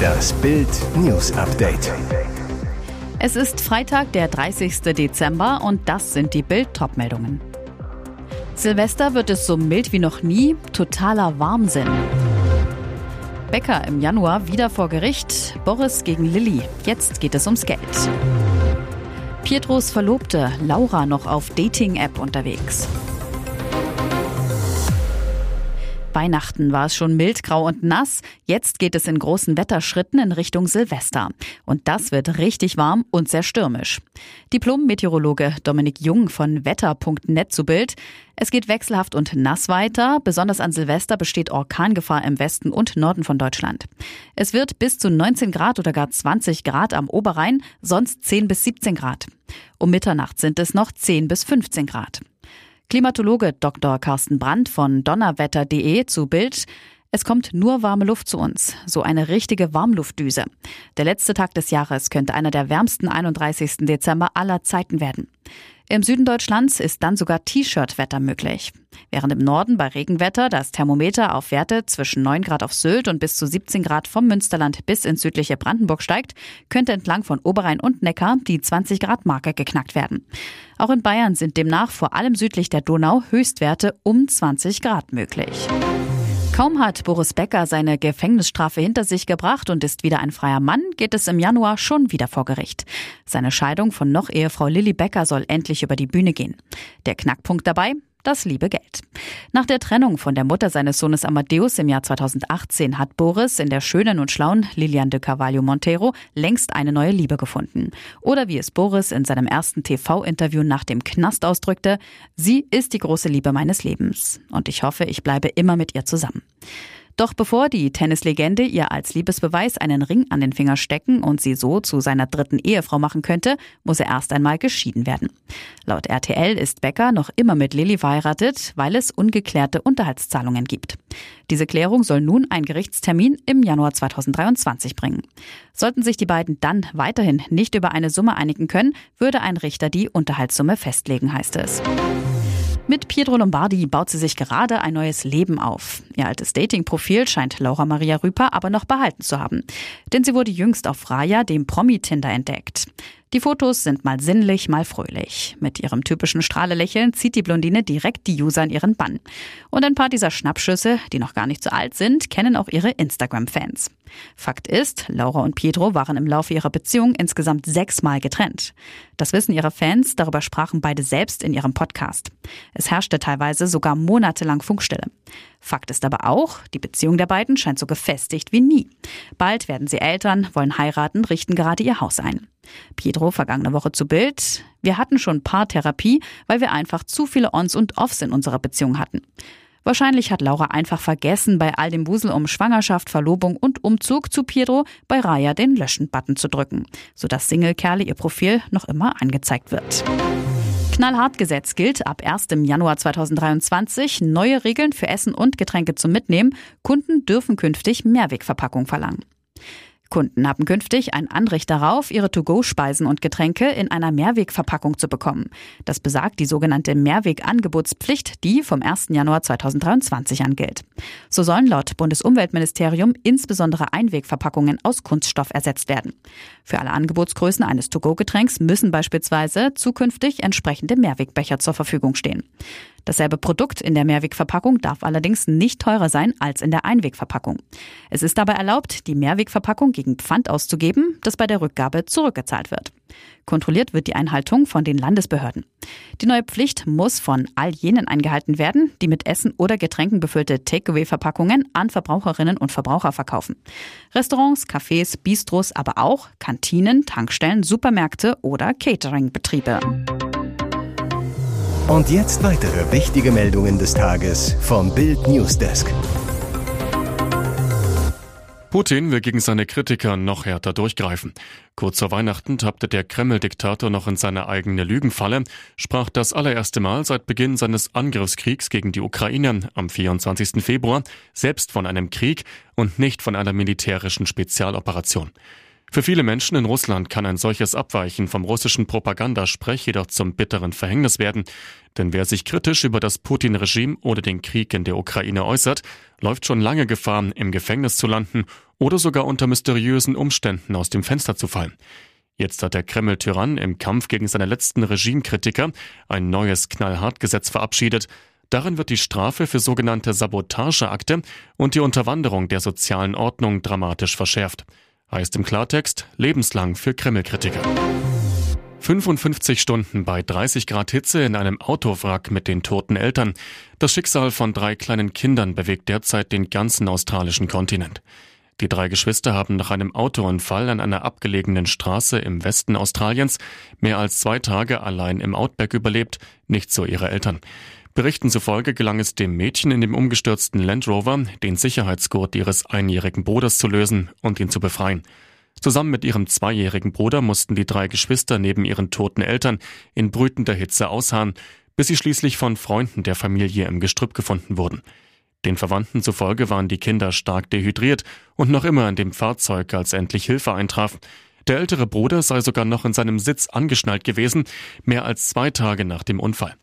Das Bild News Update. Es ist Freitag, der 30. Dezember und das sind die Bild meldungen Silvester wird es so mild wie noch nie, totaler Warmsinn. Becker im Januar wieder vor Gericht, Boris gegen Lilly. Jetzt geht es ums Geld. Pietros Verlobte, Laura noch auf Dating-App unterwegs. Weihnachten war es schon mild, grau und nass. Jetzt geht es in großen Wetterschritten in Richtung Silvester. Und das wird richtig warm und sehr stürmisch. Diplom-Meteorologe Dominik Jung von wetter.net zu Bild. Es geht wechselhaft und nass weiter. Besonders an Silvester besteht Orkangefahr im Westen und Norden von Deutschland. Es wird bis zu 19 Grad oder gar 20 Grad am Oberrhein, sonst 10 bis 17 Grad. Um Mitternacht sind es noch 10 bis 15 Grad. Klimatologe Dr. Carsten Brandt von donnerwetter.de zu Bild. Es kommt nur warme Luft zu uns, so eine richtige Warmluftdüse. Der letzte Tag des Jahres könnte einer der wärmsten 31. Dezember aller Zeiten werden. Im Süden Deutschlands ist dann sogar T-Shirt-Wetter möglich. Während im Norden bei Regenwetter das Thermometer auf Werte zwischen 9 Grad auf Sylt und bis zu 17 Grad vom Münsterland bis ins südliche Brandenburg steigt, könnte entlang von Oberrhein und Neckar die 20 Grad Marke geknackt werden. Auch in Bayern sind demnach vor allem südlich der Donau Höchstwerte um 20 Grad möglich. Kaum hat Boris Becker seine Gefängnisstrafe hinter sich gebracht und ist wieder ein freier Mann, geht es im Januar schon wieder vor Gericht. Seine Scheidung von noch Ehefrau Lilly Becker soll endlich über die Bühne gehen. Der Knackpunkt dabei? Das liebe Geld. Nach der Trennung von der Mutter seines Sohnes Amadeus im Jahr 2018 hat Boris in der schönen und schlauen Lilian de Carvalho Montero längst eine neue Liebe gefunden. Oder wie es Boris in seinem ersten TV-Interview nach dem Knast ausdrückte, sie ist die große Liebe meines Lebens. Und ich hoffe, ich bleibe immer mit ihr zusammen. Doch bevor die Tennislegende ihr als Liebesbeweis einen Ring an den Finger stecken und sie so zu seiner dritten Ehefrau machen könnte, muss er erst einmal geschieden werden. Laut RTL ist Becker noch immer mit Lilly verheiratet, weil es ungeklärte Unterhaltszahlungen gibt. Diese Klärung soll nun ein Gerichtstermin im Januar 2023 bringen. Sollten sich die beiden dann weiterhin nicht über eine Summe einigen können, würde ein Richter die Unterhaltssumme festlegen, heißt es. Mit Pietro Lombardi baut sie sich gerade ein neues Leben auf. Ihr altes Dating-Profil scheint Laura Maria Rüper aber noch behalten zu haben. Denn sie wurde jüngst auf Raya, dem Promi-Tinder, entdeckt. Die Fotos sind mal sinnlich, mal fröhlich. Mit ihrem typischen Strahlelächeln zieht die Blondine direkt die User in ihren Bann. Und ein paar dieser Schnappschüsse, die noch gar nicht so alt sind, kennen auch ihre Instagram-Fans. Fakt ist, Laura und Pietro waren im Laufe ihrer Beziehung insgesamt sechsmal getrennt. Das wissen ihre Fans, darüber sprachen beide selbst in ihrem Podcast. Es herrschte teilweise sogar monatelang Funkstille. Fakt ist aber auch, die Beziehung der beiden scheint so gefestigt wie nie. Bald werden sie Eltern, wollen heiraten, richten gerade ihr Haus ein. Pietro vergangene Woche zu Bild. Wir hatten schon Paartherapie, weil wir einfach zu viele Ons und Offs in unserer Beziehung hatten. Wahrscheinlich hat Laura einfach vergessen, bei all dem Wusel um Schwangerschaft, Verlobung und Umzug zu Pietro bei Raya den Löschen-Button zu drücken, sodass Single-Kerle ihr Profil noch immer angezeigt wird. Knallhart Gesetz gilt ab 1. Januar 2023. Neue Regeln für Essen und Getränke zum Mitnehmen. Kunden dürfen künftig Mehrwegverpackung verlangen. Kunden haben künftig ein Anrecht darauf, ihre To-Go-Speisen und Getränke in einer Mehrwegverpackung zu bekommen. Das besagt die sogenannte Mehrwegangebotspflicht, die vom 1. Januar 2023 an gilt. So sollen laut Bundesumweltministerium insbesondere Einwegverpackungen aus Kunststoff ersetzt werden. Für alle Angebotsgrößen eines To-Go-Getränks müssen beispielsweise zukünftig entsprechende Mehrwegbecher zur Verfügung stehen. Dasselbe Produkt in der Mehrwegverpackung darf allerdings nicht teurer sein als in der Einwegverpackung. Es ist dabei erlaubt, die Mehrwegverpackung gegen Pfand auszugeben, das bei der Rückgabe zurückgezahlt wird. Kontrolliert wird die Einhaltung von den Landesbehörden. Die neue Pflicht muss von all jenen eingehalten werden, die mit Essen oder Getränken befüllte Takeaway-Verpackungen an Verbraucherinnen und Verbraucher verkaufen. Restaurants, Cafés, Bistros, aber auch Kantinen, Tankstellen, Supermärkte oder Cateringbetriebe. Und jetzt weitere wichtige Meldungen des Tages vom Bild Newsdesk. Putin will gegen seine Kritiker noch härter durchgreifen. Kurz vor Weihnachten tappte der Kreml-Diktator noch in seine eigene Lügenfalle, sprach das allererste Mal seit Beginn seines Angriffskriegs gegen die Ukraine am 24. Februar selbst von einem Krieg und nicht von einer militärischen Spezialoperation. Für viele Menschen in Russland kann ein solches Abweichen vom russischen Propagandasprech jedoch zum bitteren Verhängnis werden. Denn wer sich kritisch über das Putin-Regime oder den Krieg in der Ukraine äußert, läuft schon lange Gefahr, im Gefängnis zu landen oder sogar unter mysteriösen Umständen aus dem Fenster zu fallen. Jetzt hat der Kreml-Tyrann im Kampf gegen seine letzten Regimekritiker ein neues Knallhartgesetz verabschiedet. Darin wird die Strafe für sogenannte Sabotageakte und die Unterwanderung der sozialen Ordnung dramatisch verschärft. Heißt im Klartext lebenslang für Kreml-Kritiker. 55 Stunden bei 30 Grad Hitze in einem Autowrack mit den toten Eltern. Das Schicksal von drei kleinen Kindern bewegt derzeit den ganzen australischen Kontinent. Die drei Geschwister haben nach einem Autounfall an einer abgelegenen Straße im Westen Australiens mehr als zwei Tage allein im Outback überlebt, nicht so ihre Eltern. Berichten zufolge gelang es dem Mädchen in dem umgestürzten Land Rover, den Sicherheitsgurt ihres einjährigen Bruders zu lösen und ihn zu befreien. Zusammen mit ihrem zweijährigen Bruder mussten die drei Geschwister neben ihren toten Eltern in brütender Hitze ausharren, bis sie schließlich von Freunden der Familie im Gestrüpp gefunden wurden. Den Verwandten zufolge waren die Kinder stark dehydriert und noch immer in dem Fahrzeug, als endlich Hilfe eintraf. Der ältere Bruder sei sogar noch in seinem Sitz angeschnallt gewesen, mehr als zwei Tage nach dem Unfall.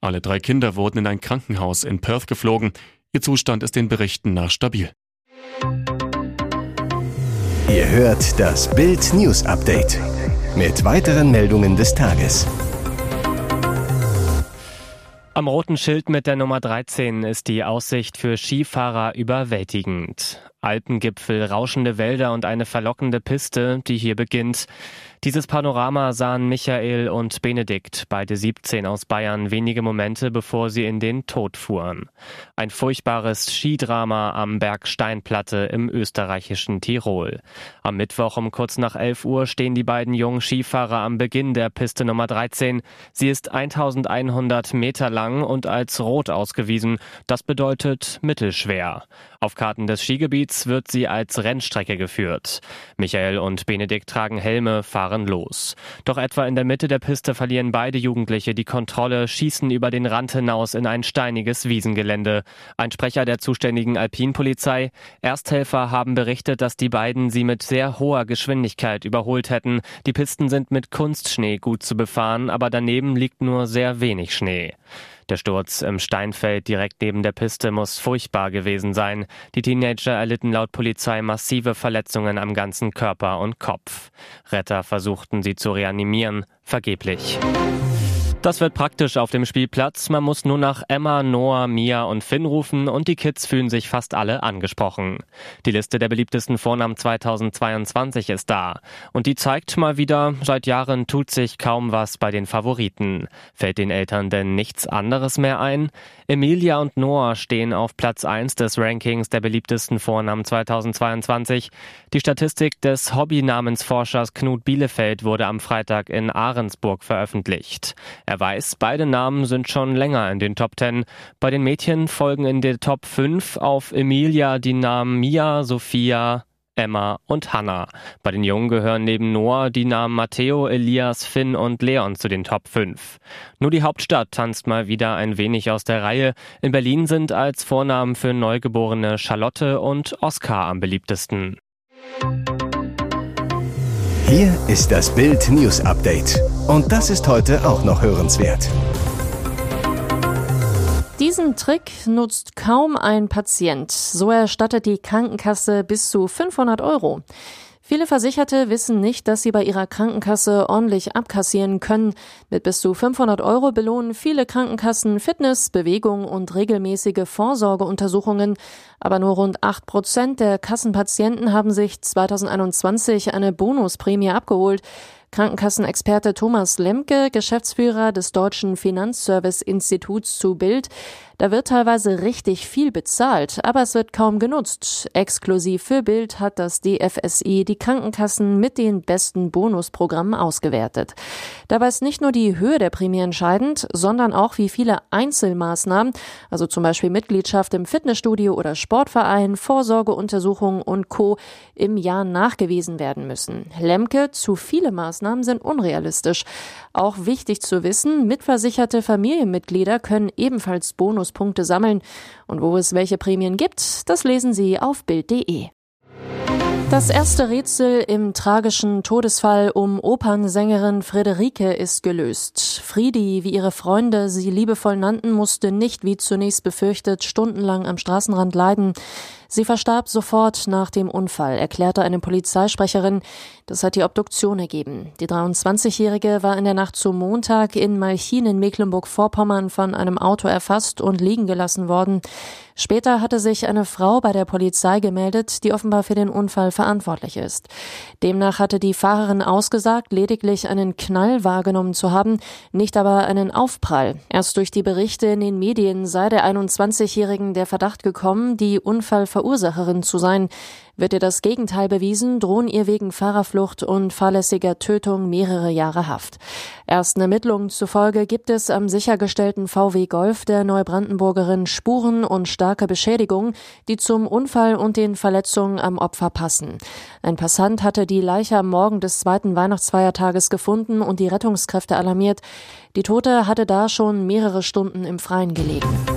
Alle drei Kinder wurden in ein Krankenhaus in Perth geflogen. Ihr Zustand ist den Berichten nach stabil. Ihr hört das Bild News Update mit weiteren Meldungen des Tages. Am roten Schild mit der Nummer 13 ist die Aussicht für Skifahrer überwältigend. Alpengipfel, rauschende Wälder und eine verlockende Piste, die hier beginnt. Dieses Panorama sahen Michael und Benedikt, beide 17 aus Bayern, wenige Momente bevor sie in den Tod fuhren. Ein furchtbares Skidrama am Berg Steinplatte im österreichischen Tirol. Am Mittwoch um kurz nach 11 Uhr stehen die beiden jungen Skifahrer am Beginn der Piste Nummer 13. Sie ist 1100 Meter lang und als rot ausgewiesen. Das bedeutet mittelschwer. Auf Karten des Skigebiets wird sie als Rennstrecke geführt. Michael und Benedikt tragen Helme, fahren los. Doch etwa in der Mitte der Piste verlieren beide Jugendliche die Kontrolle, schießen über den Rand hinaus in ein steiniges Wiesengelände. Ein Sprecher der zuständigen Alpinpolizei. Ersthelfer haben berichtet, dass die beiden sie mit sehr hoher Geschwindigkeit überholt hätten. Die Pisten sind mit Kunstschnee gut zu befahren, aber daneben liegt nur sehr wenig Schnee. Der Sturz im Steinfeld direkt neben der Piste muss furchtbar gewesen sein. Die Teenager erlitten laut Polizei massive Verletzungen am ganzen Körper und Kopf. Retter versuchten sie zu reanimieren, vergeblich. Das wird praktisch auf dem Spielplatz. Man muss nur nach Emma, Noah, Mia und Finn rufen und die Kids fühlen sich fast alle angesprochen. Die Liste der beliebtesten Vornamen 2022 ist da. Und die zeigt mal wieder, seit Jahren tut sich kaum was bei den Favoriten. Fällt den Eltern denn nichts anderes mehr ein? Emilia und Noah stehen auf Platz 1 des Rankings der beliebtesten Vornamen 2022. Die Statistik des Hobbynamensforschers Knut Bielefeld wurde am Freitag in Ahrensburg veröffentlicht. Er er weiß, beide Namen sind schon länger in den Top Ten. Bei den Mädchen folgen in der Top 5 auf Emilia die Namen Mia, Sophia, Emma und Hannah. Bei den Jungen gehören neben Noah die Namen Matteo, Elias, Finn und Leon zu den Top 5. Nur die Hauptstadt tanzt mal wieder ein wenig aus der Reihe. In Berlin sind als Vornamen für Neugeborene Charlotte und Oskar am beliebtesten. Hier ist das Bild News Update. Und das ist heute auch noch hörenswert. Diesen Trick nutzt kaum ein Patient. So erstattet die Krankenkasse bis zu 500 Euro. Viele Versicherte wissen nicht, dass sie bei ihrer Krankenkasse ordentlich abkassieren können. Mit bis zu 500 Euro belohnen viele Krankenkassen Fitness, Bewegung und regelmäßige Vorsorgeuntersuchungen. Aber nur rund 8 Prozent der Kassenpatienten haben sich 2021 eine Bonusprämie abgeholt. Krankenkassenexperte Thomas Lemke, Geschäftsführer des Deutschen Finanzservice-Instituts zu Bild. Da wird teilweise richtig viel bezahlt, aber es wird kaum genutzt. Exklusiv für Bild hat das DFSI die Krankenkassen mit den besten Bonusprogrammen ausgewertet. Dabei ist nicht nur die Höhe der Prämie entscheidend, sondern auch wie viele Einzelmaßnahmen, also zum Beispiel Mitgliedschaft im Fitnessstudio oder Sportverein, Vorsorgeuntersuchungen und Co. im Jahr nachgewiesen werden müssen. Lemke, zu viele Maßnahmen sind unrealistisch. Auch wichtig zu wissen, mitversicherte Familienmitglieder können ebenfalls Bonuspunkte sammeln. Und wo es welche Prämien gibt, das lesen Sie auf Bild.de. Das erste Rätsel im tragischen Todesfall um Opernsängerin Friederike ist gelöst. Friedi, wie ihre Freunde sie liebevoll nannten, musste nicht, wie zunächst befürchtet, stundenlang am Straßenrand leiden. Sie verstarb sofort nach dem Unfall, erklärte eine Polizeisprecherin. Das hat die Obduktion ergeben. Die 23-Jährige war in der Nacht zum Montag in Malchin in Mecklenburg-Vorpommern von einem Auto erfasst und liegen gelassen worden. Später hatte sich eine Frau bei der Polizei gemeldet, die offenbar für den Unfall verantwortlich ist. Demnach hatte die Fahrerin ausgesagt, lediglich einen Knall wahrgenommen zu haben, nicht aber einen Aufprall. Erst durch die Berichte in den Medien sei der 21-Jährigen der Verdacht gekommen, die Unfallverursacherin zu sein. Wird ihr das Gegenteil bewiesen, drohen ihr wegen Fahrerflucht und fahrlässiger Tötung mehrere Jahre Haft. Ersten Ermittlungen zufolge gibt es am sichergestellten VW Golf der Neubrandenburgerin Spuren und starke Beschädigungen, die zum Unfall und den Verletzungen am Opfer passen. Ein Passant hatte die Leiche am Morgen des zweiten Weihnachtsfeiertages gefunden und die Rettungskräfte alarmiert. Die Tote hatte da schon mehrere Stunden im Freien gelegen.